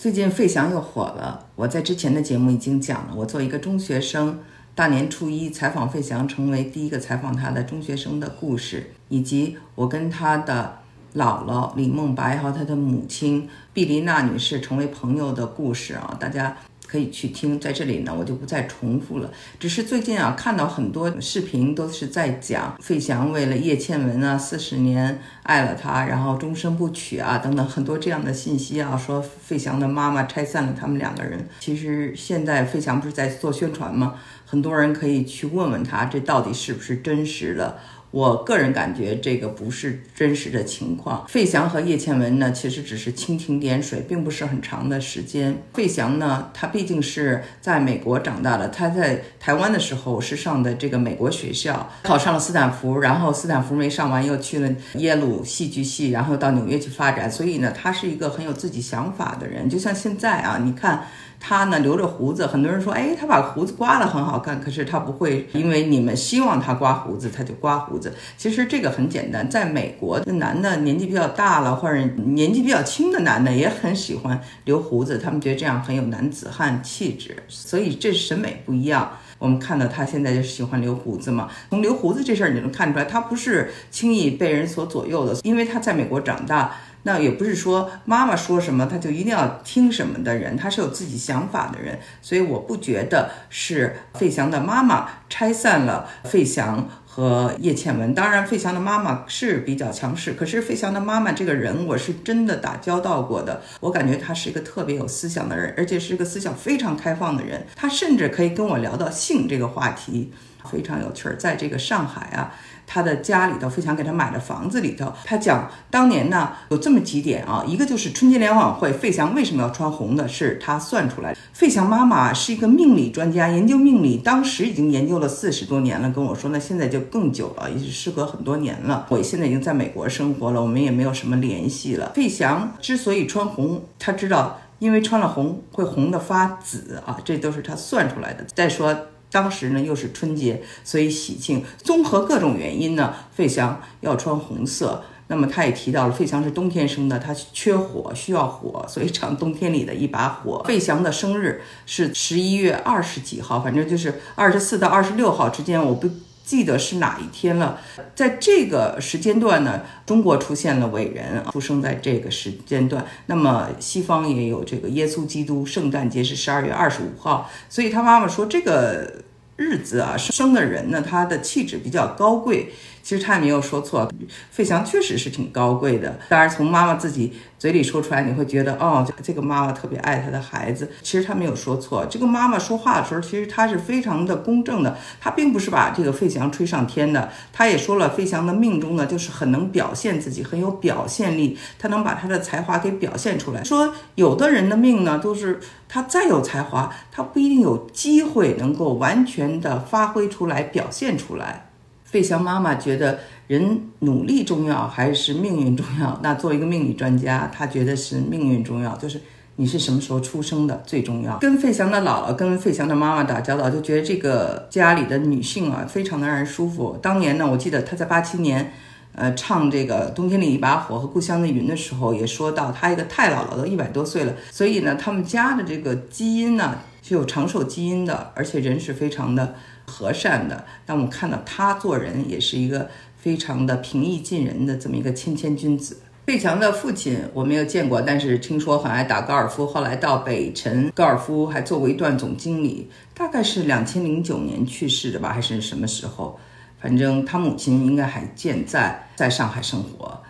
最近费翔又火了。我在之前的节目已经讲了，我做一个中学生，大年初一采访费翔，成为第一个采访他的中学生的故事，以及我跟他的姥姥李梦白和他的母亲毕丽娜女士成为朋友的故事啊，大家。可以去听，在这里呢，我就不再重复了。只是最近啊，看到很多视频都是在讲费翔为了叶倩文啊，四十年爱了她，然后终身不娶啊，等等很多这样的信息啊，说费翔的妈妈拆散了他们两个人。其实现在费翔不是在做宣传吗？很多人可以去问问他，这到底是不是真实的？我个人感觉这个不是真实的情况。费翔和叶倩文呢，其实只是蜻蜓点水，并不是很长的时间。费翔呢，他毕竟是在美国长大的，他在台湾的时候是上的这个美国学校，考上了斯坦福，然后斯坦福没上完，又去了耶鲁戏剧系，然后到纽约去发展。所以呢，他是一个很有自己想法的人。就像现在啊，你看。他呢留着胡子，很多人说，哎，他把胡子刮了很好看。可是他不会因为你们希望他刮胡子，他就刮胡子其实这个很简单，在美国，男的年纪比较大了，或者年纪比较轻的男的也很喜欢留胡子，他们觉得这样很有男子汉气质。所以这审美不一样。我们看到他现在就是喜欢留胡子嘛，从留胡子这事儿你能看出来，他不是轻易被人所左右的，因为他在美国长大。那也不是说妈妈说什么他就一定要听什么的人，他是有自己想法的人，所以我不觉得是费翔的妈妈拆散了费翔和叶倩文。当然，费翔的妈妈是比较强势，可是费翔的妈妈这个人，我是真的打交道过的，我感觉她是一个特别有思想的人，而且是一个思想非常开放的人。她甚至可以跟我聊到性这个话题，非常有趣儿。在这个上海啊。他的家里头，费翔给他买的房子里头，他讲当年呢有这么几点啊，一个就是春节联欢晚会，费翔为什么要穿红的，是他算出来的。费翔妈妈是一个命理专家，研究命理，当时已经研究了四十多年了，跟我说，那现在就更久了，也是时隔很多年了。我现在已经在美国生活了，我们也没有什么联系了。费翔之所以穿红，他知道，因为穿了红会红的发紫啊，这都是他算出来的。再说。当时呢又是春节，所以喜庆。综合各种原因呢，费翔要穿红色。那么他也提到了，费翔是冬天生的，他缺火，需要火，所以唱冬天里的一把火。费翔的生日是十一月二十几号，反正就是二十四到二十六号之间，我不。记得是哪一天了？在这个时间段呢，中国出现了伟人，出生在这个时间段。那么西方也有这个耶稣基督，圣诞节是十二月二十五号。所以他妈妈说，这个日子啊，生的人呢，他的气质比较高贵。其实他也没有说错，费翔确实是挺高贵的。当然，从妈妈自己嘴里说出来，你会觉得哦，这个妈妈特别爱她的孩子。其实他没有说错。这个妈妈说话的时候，其实她是非常的公正的。她并不是把这个费翔吹上天的。她也说了，费翔的命中呢，就是很能表现自己，很有表现力，他能把他的才华给表现出来。说有的人的命呢，都是他再有才华，他不一定有机会能够完全的发挥出来，表现出来。费翔妈妈觉得人努力重要还是命运重要？那作为一个命理专家，他觉得是命运重要，就是你是什么时候出生的最重要。跟费翔的姥姥、跟费翔的妈妈打交道，就觉得这个家里的女性啊，非常的让人舒服。当年呢，我记得他在八七年，呃，唱这个《冬天里一把火》和《故乡的云》的时候，也说到他一个太姥姥都一百多岁了，所以呢，他们家的这个基因呢是有长寿基因的，而且人是非常的。和善的，但我们看到他做人也是一个非常的平易近人的这么一个谦谦君子。费翔的父亲我没有见过，但是听说很爱打高尔夫，后来到北辰高尔夫还做过一段总经理，大概是两千零九年去世的吧，还是什么时候？反正他母亲应该还健在，在上海生活，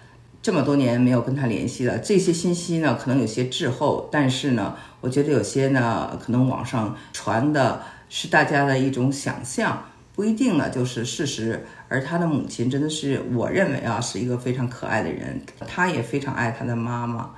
这么多年没有跟他联系了。这些信息呢，可能有些滞后，但是呢，我觉得有些呢，可能网上传的。是大家的一种想象，不一定呢就是事实。而他的母亲真的是，我认为啊，是一个非常可爱的人，他也非常爱他的妈妈。